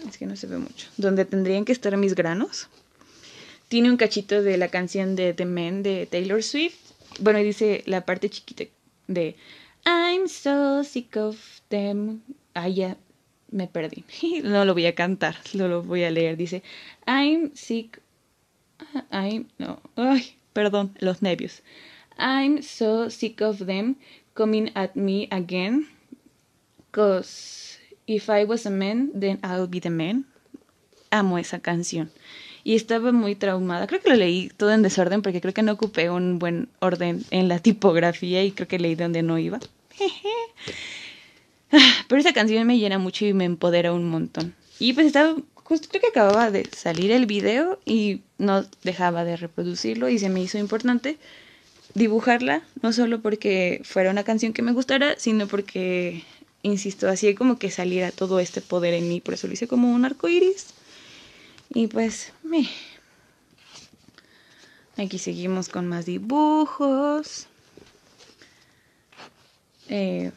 es que no se ve mucho, donde tendrían que estar mis granos tiene un cachito de la canción de The Man de Taylor Swift. Bueno, y dice la parte chiquita de I'm so sick of them. Ah, ya me perdí. No lo voy a cantar, lo voy a leer. Dice I'm sick. I'm. No. Ay, perdón, los nervios. I'm so sick of them coming at me again. Cause if I was a man, then I'll be the man. amo esa canción. Y estaba muy traumada. Creo que lo leí todo en desorden porque creo que no ocupé un buen orden en la tipografía y creo que leí donde no iba. Pero esa canción me llena mucho y me empodera un montón. Y pues estaba, justo creo que acababa de salir el video y no dejaba de reproducirlo y se me hizo importante dibujarla, no solo porque fuera una canción que me gustara, sino porque, insisto, así como que saliera todo este poder en mí, por eso lo hice como un arco iris. Y pues, me. Aquí seguimos con más dibujos. Eh,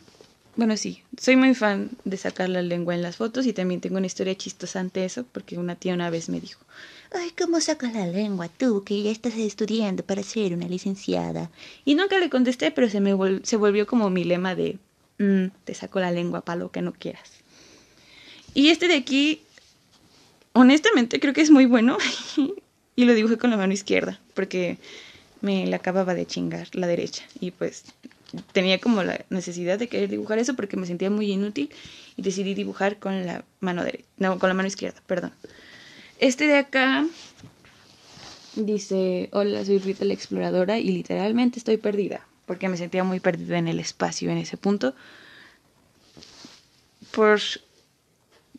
bueno, sí, soy muy fan de sacar la lengua en las fotos y también tengo una historia chistosa ante eso, porque una tía una vez me dijo, ay, ¿cómo sacas la lengua tú que ya estás estudiando para ser una licenciada? Y nunca le contesté, pero se me se volvió como mi lema de, mm, te saco la lengua para lo que no quieras. Y este de aquí, honestamente creo que es muy bueno y lo dibujé con la mano izquierda, porque me la acababa de chingar la derecha y pues tenía como la necesidad de querer dibujar eso porque me sentía muy inútil y decidí dibujar con la mano derecha, no, con la mano izquierda, perdón. Este de acá dice, hola, soy Rita la exploradora y literalmente estoy perdida porque me sentía muy perdida en el espacio en ese punto. Por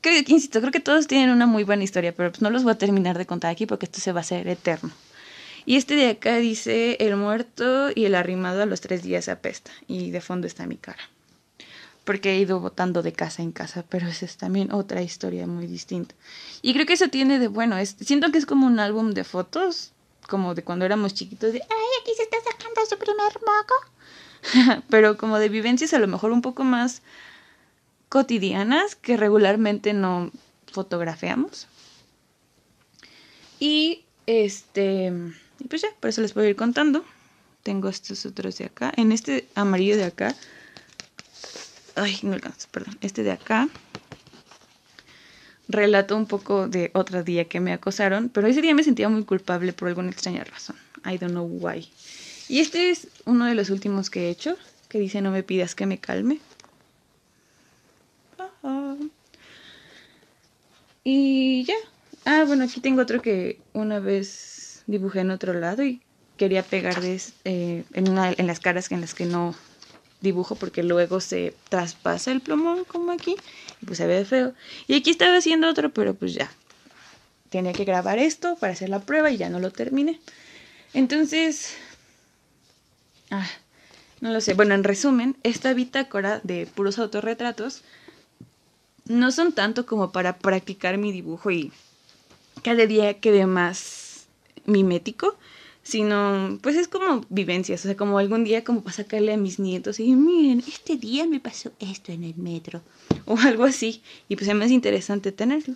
creo que insisto, creo que todos tienen una muy buena historia, pero pues no los voy a terminar de contar aquí porque esto se va a hacer eterno. Y este de acá dice el muerto y el arrimado a los tres días apesta. Y de fondo está mi cara. Porque he ido votando de casa en casa, pero esa es también otra historia muy distinta. Y creo que eso tiene de bueno. Es, siento que es como un álbum de fotos, como de cuando éramos chiquitos, de ¡ay, aquí se está sacando su primer moco! pero como de vivencias a lo mejor un poco más cotidianas que regularmente no fotografiamos. Y este y pues ya, por eso les voy a ir contando. Tengo estos otros de acá. En este amarillo de acá. Ay, no alcanzo, perdón. Este de acá. Relato un poco de otro día que me acosaron. Pero ese día me sentía muy culpable por alguna extraña razón. I don't know why. Y este es uno de los últimos que he hecho. Que dice no me pidas que me calme. Y ya. Ah, bueno, aquí tengo otro que una vez dibujé en otro lado y quería pegar eh, en, las caras en las que no dibujo porque luego se traspasa el plumón como aquí y pues se ve feo. Y aquí estaba haciendo otro, pero pues ya. Tenía que grabar esto para hacer la prueba y ya no lo terminé. Entonces, ah, no lo sé. Bueno, en resumen, esta bitácora de puros autorretratos no son tanto como para practicar mi dibujo y cada día quede más mimético, sino pues es como vivencias, o sea, como algún día como para sacarle a mis nietos y miren, este día me pasó esto en el metro o algo así y pues es más interesante tenerlo.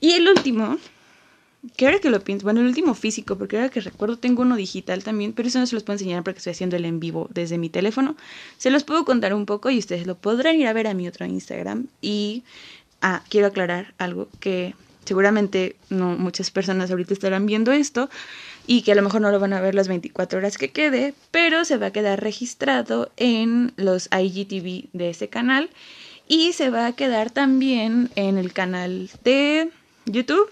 Y el último, que ahora que lo pienso, bueno, el último físico, porque ahora que recuerdo tengo uno digital también, pero eso no se los puedo enseñar porque estoy haciendo el en vivo desde mi teléfono. Se los puedo contar un poco y ustedes lo podrán ir a ver a mi otro Instagram y ah, quiero aclarar algo que seguramente no muchas personas ahorita estarán viendo esto y que a lo mejor no lo van a ver las 24 horas que quede, pero se va a quedar registrado en los IGTV de ese canal y se va a quedar también en el canal de YouTube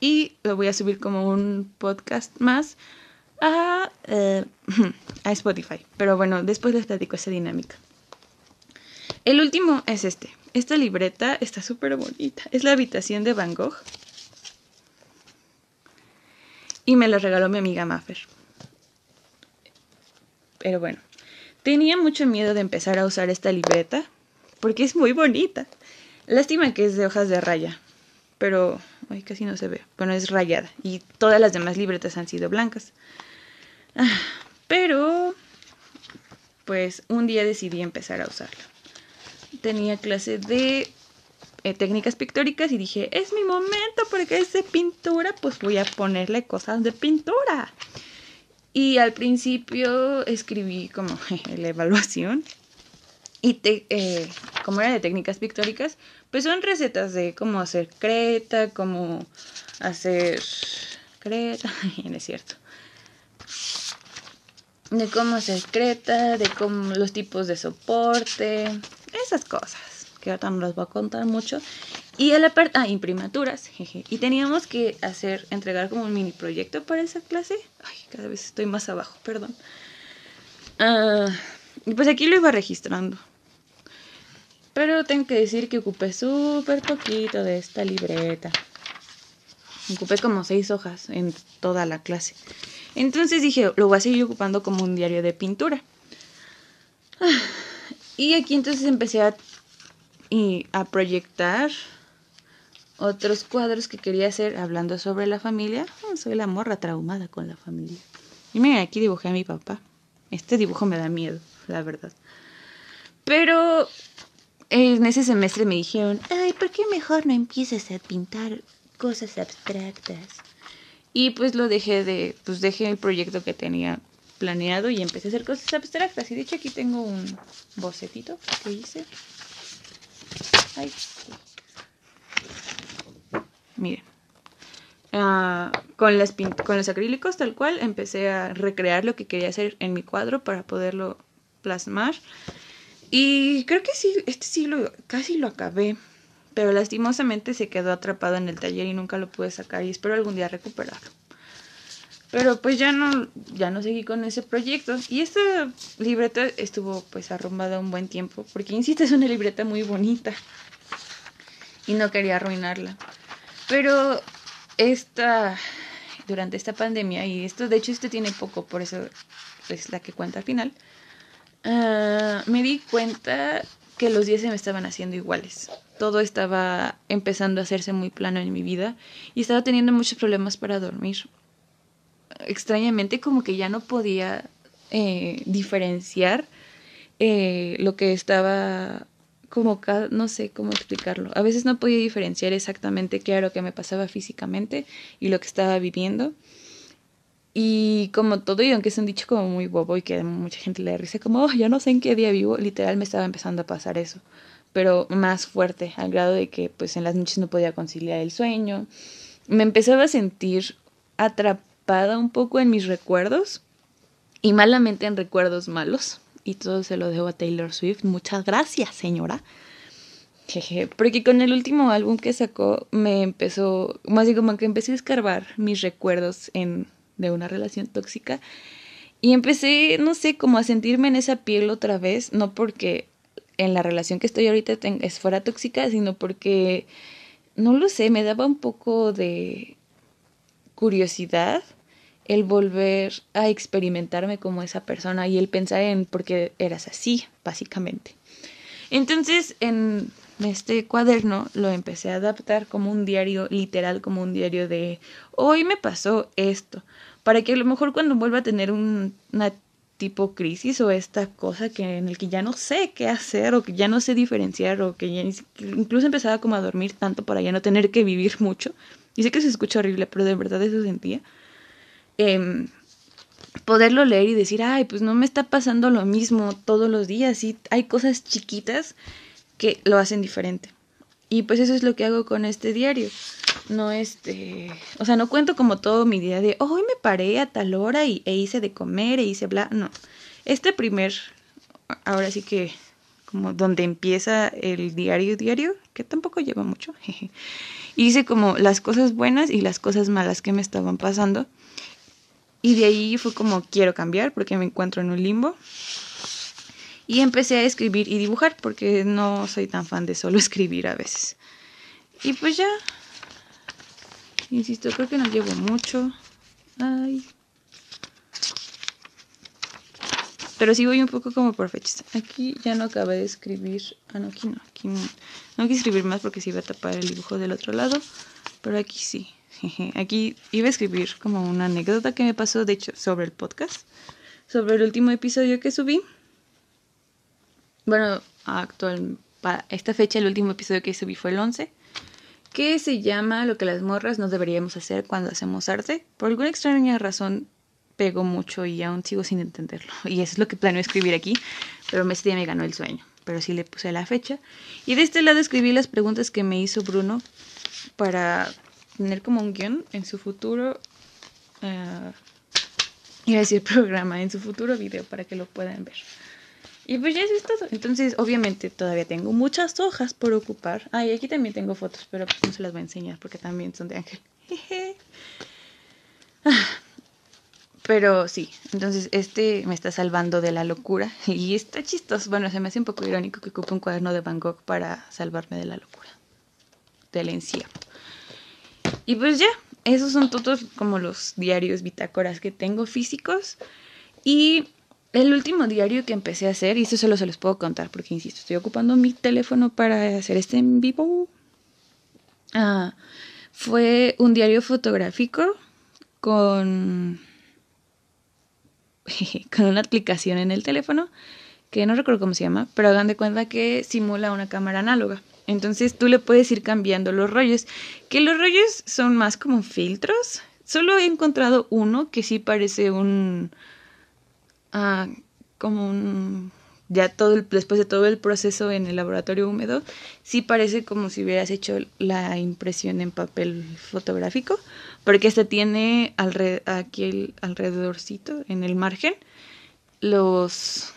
y lo voy a subir como un podcast más a, eh, a Spotify. Pero bueno, después les platico esa dinámica. El último es este. Esta libreta está súper bonita. Es la habitación de Van Gogh. Y me la regaló mi amiga Maffer. Pero bueno, tenía mucho miedo de empezar a usar esta libreta porque es muy bonita. Lástima que es de hojas de raya, pero ay, casi no se ve. Bueno, es rayada y todas las demás libretas han sido blancas. Ah, pero, pues un día decidí empezar a usarla tenía clase de eh, técnicas pictóricas y dije, es mi momento porque es de pintura, pues voy a ponerle cosas de pintura. Y al principio escribí como la evaluación y te, eh, como era de técnicas pictóricas, pues son recetas de cómo hacer creta, cómo hacer creta, no es cierto. De cómo hacer creta, de cómo los tipos de soporte, esas cosas, que ahorita no las voy a contar mucho. Y parte, ah, imprimaturas, jeje. Y teníamos que hacer, entregar como un mini proyecto para esa clase. Ay, cada vez estoy más abajo, perdón. Ah, y pues aquí lo iba registrando. Pero tengo que decir que ocupé súper poquito de esta libreta. Ocupé como seis hojas en toda la clase. Entonces dije, lo voy a seguir ocupando como un diario de pintura. Ah, y aquí entonces empecé a, a proyectar otros cuadros que quería hacer hablando sobre la familia. Oh, soy la morra traumada con la familia. Y miren, aquí dibujé a mi papá. Este dibujo me da miedo, la verdad. Pero en ese semestre me dijeron, ay, ¿por qué mejor no empiezas a pintar cosas abstractas? Y pues lo dejé de, pues dejé el proyecto que tenía planeado y empecé a hacer cosas abstractas. Y de hecho aquí tengo un bocetito que hice. Ay, Miren. Ah, con, las con los acrílicos tal cual empecé a recrear lo que quería hacer en mi cuadro para poderlo plasmar. Y creo que sí, este sí casi lo acabé. Pero lastimosamente se quedó atrapado en el taller y nunca lo pude sacar y espero algún día recuperarlo. Pero pues ya no, ya no seguí con ese proyecto. Y esta libreta estuvo pues arrumbada un buen tiempo. Porque insisto, es una libreta muy bonita. Y no quería arruinarla. Pero esta, durante esta pandemia, y esto de hecho este tiene poco, por eso es la que cuenta al final, ah, me di cuenta que los días se me estaban haciendo iguales. Todo estaba empezando a hacerse muy plano en mi vida y estaba teniendo muchos problemas para dormir. Extrañamente como que ya no podía eh, diferenciar eh, lo que estaba como, no sé cómo explicarlo. A veces no podía diferenciar exactamente qué era lo que me pasaba físicamente y lo que estaba viviendo. Y como todo, y aunque es un dicho como muy bobo y que mucha gente le risa, como, oh, ya no sé en qué día vivo, literal me estaba empezando a pasar eso. Pero más fuerte, al grado de que pues en las noches no podía conciliar el sueño. Me empezaba a sentir atrapada un poco en mis recuerdos y malamente en recuerdos malos y todo se lo debo a Taylor Swift. Muchas gracias, señora. Jeje, porque con el último álbum que sacó me empezó, más bien como que empecé a escarbar mis recuerdos en, de una relación tóxica y empecé, no sé, como a sentirme en esa piel otra vez, no porque en la relación que estoy ahorita es fuera tóxica, sino porque, no lo sé, me daba un poco de curiosidad el volver a experimentarme como esa persona y el pensar en por qué eras así, básicamente. Entonces, en este cuaderno lo empecé a adaptar como un diario literal, como un diario de hoy me pasó esto, para que a lo mejor cuando vuelva a tener una tipo crisis o esta cosa que en el que ya no sé qué hacer o que ya no sé diferenciar o que incluso empezaba como a dormir tanto para ya no tener que vivir mucho. Y sé que se escucha horrible, pero de verdad eso sentía Em, poderlo leer y decir, ay, pues no me está pasando lo mismo todos los días, y hay cosas chiquitas que lo hacen diferente. Y pues eso es lo que hago con este diario. No este, o sea, no cuento como todo mi día de, hoy me paré a tal hora y, e hice de comer e hice bla, no. Este primer, ahora sí que como donde empieza el diario diario, que tampoco lleva mucho, hice como las cosas buenas y las cosas malas que me estaban pasando y de ahí fue como quiero cambiar porque me encuentro en un limbo. Y empecé a escribir y dibujar porque no soy tan fan de solo escribir a veces. Y pues ya. Insisto, creo que no llevo mucho. Ay. Pero sí voy un poco como por fechas. Aquí ya no acabé de escribir. Ah, no, aquí no. Aquí no. No quise escribir más porque se iba a tapar el dibujo del otro lado. Pero aquí sí. Aquí iba a escribir como una anécdota que me pasó, de hecho, sobre el podcast, sobre el último episodio que subí. Bueno, actual, para esta fecha el último episodio que subí fue el 11, que se llama Lo que las morras no deberíamos hacer cuando hacemos arte. Por alguna extraña razón pegó mucho y aún sigo sin entenderlo. Y eso es lo que planeo escribir aquí, pero este día me ganó el sueño. Pero sí le puse la fecha. Y de este lado escribí las preguntas que me hizo Bruno para tener como un guion en su futuro, uh, iba a decir programa, en su futuro video para que lo puedan ver. Y pues ya es todo. Entonces, obviamente, todavía tengo muchas hojas por ocupar. Ah, y aquí también tengo fotos, pero pues no se las voy a enseñar porque también son de Ángel. Pero sí, entonces este me está salvando de la locura y está chistoso. Bueno, se me hace un poco irónico que ocupe un cuaderno de Van Gogh para salvarme de la locura, del encierro. Y pues ya, esos son todos como los diarios bitácoras que tengo físicos. Y el último diario que empecé a hacer, y esto solo se los puedo contar porque, insisto, estoy ocupando mi teléfono para hacer este en vivo. Ah, fue un diario fotográfico con con una aplicación en el teléfono que no recuerdo cómo se llama, pero hagan de cuenta que simula una cámara análoga. Entonces tú le puedes ir cambiando los rollos, que los rollos son más como filtros. Solo he encontrado uno que sí parece un... Ah, como un... Ya todo después de todo el proceso en el laboratorio húmedo, sí parece como si hubieras hecho la impresión en papel fotográfico, porque este tiene aquí el alrededorcito, en el margen, los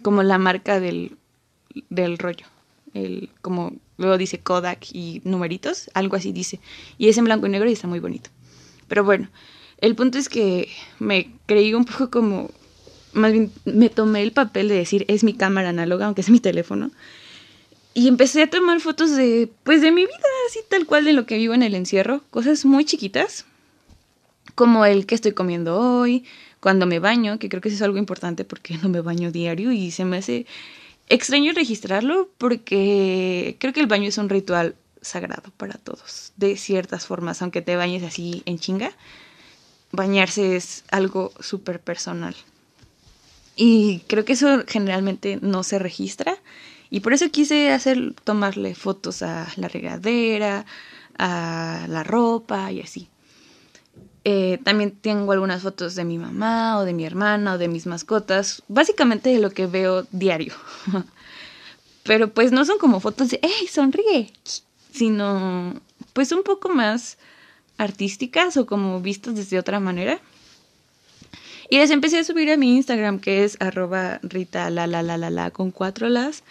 como la marca del, del rollo. El, como luego dice Kodak y numeritos, algo así dice. Y es en blanco y negro y está muy bonito. Pero bueno, el punto es que me creí un poco como, más bien me tomé el papel de decir, es mi cámara análoga, aunque es mi teléfono. Y empecé a tomar fotos de, pues de mi vida, así tal cual de lo que vivo en el encierro. Cosas muy chiquitas, como el que estoy comiendo hoy, cuando me baño, que creo que eso es algo importante porque no me baño diario y se me hace extraño registrarlo porque creo que el baño es un ritual sagrado para todos, de ciertas formas, aunque te bañes así en chinga. Bañarse es algo súper personal. Y creo que eso generalmente no se registra y por eso quise hacer, tomarle fotos a la regadera, a la ropa y así. Eh, también tengo algunas fotos de mi mamá o de mi hermana o de mis mascotas, básicamente de lo que veo diario. Pero pues no son como fotos de, ¡hey, sonríe! Sino pues un poco más artísticas o como vistas desde otra manera. Y les empecé a subir a mi Instagram, que es arroba rita la la la la la con cuatro las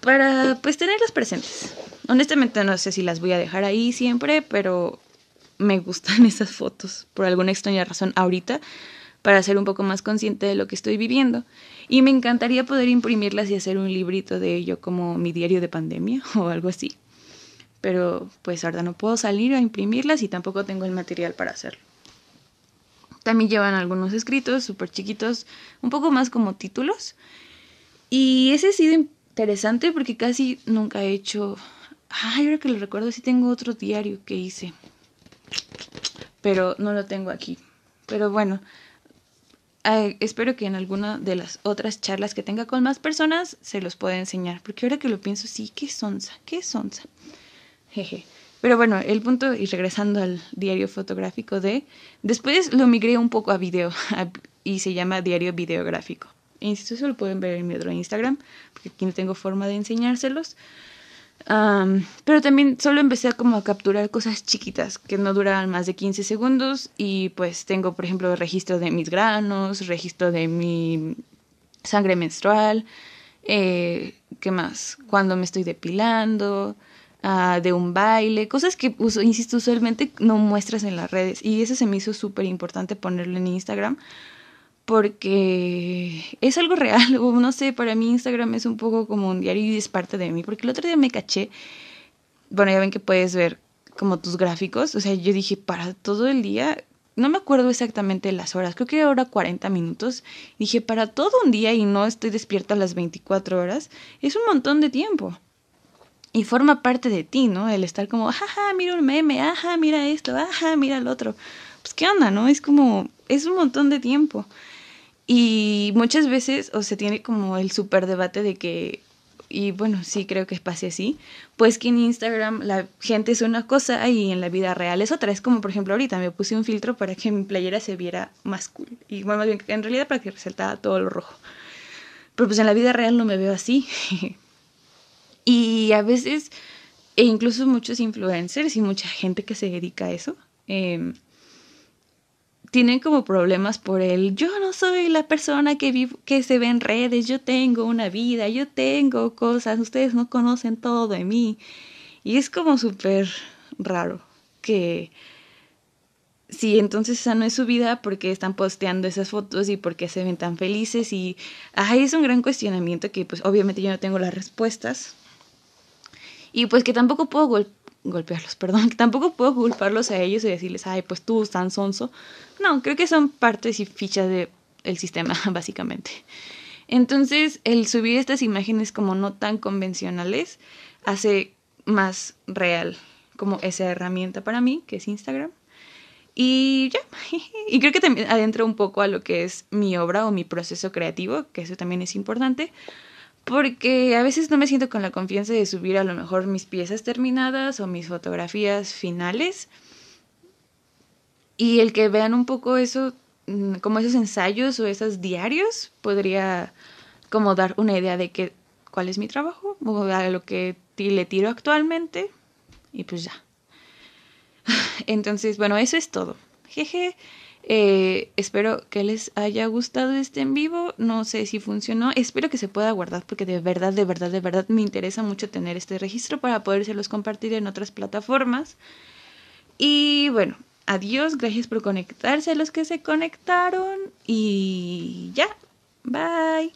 para pues tenerlas presentes. Honestamente no sé si las voy a dejar ahí siempre, pero me gustan esas fotos por alguna extraña razón ahorita para ser un poco más consciente de lo que estoy viviendo. Y me encantaría poder imprimirlas y hacer un librito de ello como mi diario de pandemia o algo así. Pero pues ahora no puedo salir a imprimirlas y tampoco tengo el material para hacerlo. También llevan algunos escritos súper chiquitos, un poco más como títulos. Y ese sí de interesante porque casi nunca he hecho... Ay, ahora que lo recuerdo, sí tengo otro diario que hice. Pero no lo tengo aquí. Pero bueno, espero que en alguna de las otras charlas que tenga con más personas se los pueda enseñar. Porque ahora que lo pienso, sí, qué sonza, qué sonza. Jeje. Pero bueno, el punto, y regresando al diario fotográfico de... Después lo migré un poco a video y se llama diario videográfico. Insisto, eso lo pueden ver en mi otro Instagram, porque aquí no tengo forma de enseñárselos. Pero también solo empecé como a capturar cosas chiquitas que no duraban más de 15 segundos y pues tengo por ejemplo registro de mis granos, registro de mi sangre menstrual, eh, ¿qué más? Cuando me estoy depilando, uh, de un baile, cosas que insisto usualmente no muestras en las redes y eso se me hizo súper importante ponerlo en Instagram porque es algo real, o no sé, para mí Instagram es un poco como un diario y es parte de mí, porque el otro día me caché, bueno, ya ven que puedes ver como tus gráficos, o sea, yo dije, para todo el día, no me acuerdo exactamente las horas, creo que ahora 40 minutos, dije, para todo un día y no estoy despierta las 24 horas, es un montón de tiempo. Y forma parte de ti, ¿no? El estar como, ajá, mira un meme, ajá, mira esto, ajá, mira el otro. Pues, ¿qué onda, no? Es como, es un montón de tiempo. Y muchas veces o se tiene como el súper debate de que, y bueno, sí creo que pase así, pues que en Instagram la gente es una cosa y en la vida real es otra. Es como, por ejemplo, ahorita me puse un filtro para que mi playera se viera más cool. Y bueno, bien, en realidad para que resaltara todo lo rojo. Pero pues en la vida real no me veo así. y a veces, e incluso muchos influencers y mucha gente que se dedica a eso, eh, tienen como problemas por el yo no soy la persona que vivo, que se ve en redes, yo tengo una vida, yo tengo cosas, ustedes no conocen todo de mí. Y es como súper raro que si entonces esa no es su vida, porque están posteando esas fotos y porque se ven tan felices? Y ahí es un gran cuestionamiento que pues obviamente yo no tengo las respuestas. Y pues que tampoco puedo golpearlos, perdón, tampoco puedo culparlos a ellos y decirles, ay, pues tú tan sonso. No, creo que son partes y fichas del el sistema, básicamente. Entonces, el subir estas imágenes como no tan convencionales hace más real como esa herramienta para mí, que es Instagram. Y ya, y creo que también adentro un poco a lo que es mi obra o mi proceso creativo, que eso también es importante, porque a veces no me siento con la confianza de subir a lo mejor mis piezas terminadas o mis fotografías finales. Y el que vean un poco eso, mm, como esos ensayos o esos diarios, podría como dar una idea de que, cuál es mi trabajo o a lo que le tiro actualmente. Y pues ya. Entonces, bueno, eso es todo. Jeje. Eh, espero que les haya gustado este en vivo. No sé si funcionó. Espero que se pueda guardar porque de verdad, de verdad, de verdad me interesa mucho tener este registro para podérselos compartir en otras plataformas. Y bueno, adiós. Gracias por conectarse a los que se conectaron. Y ya. Bye.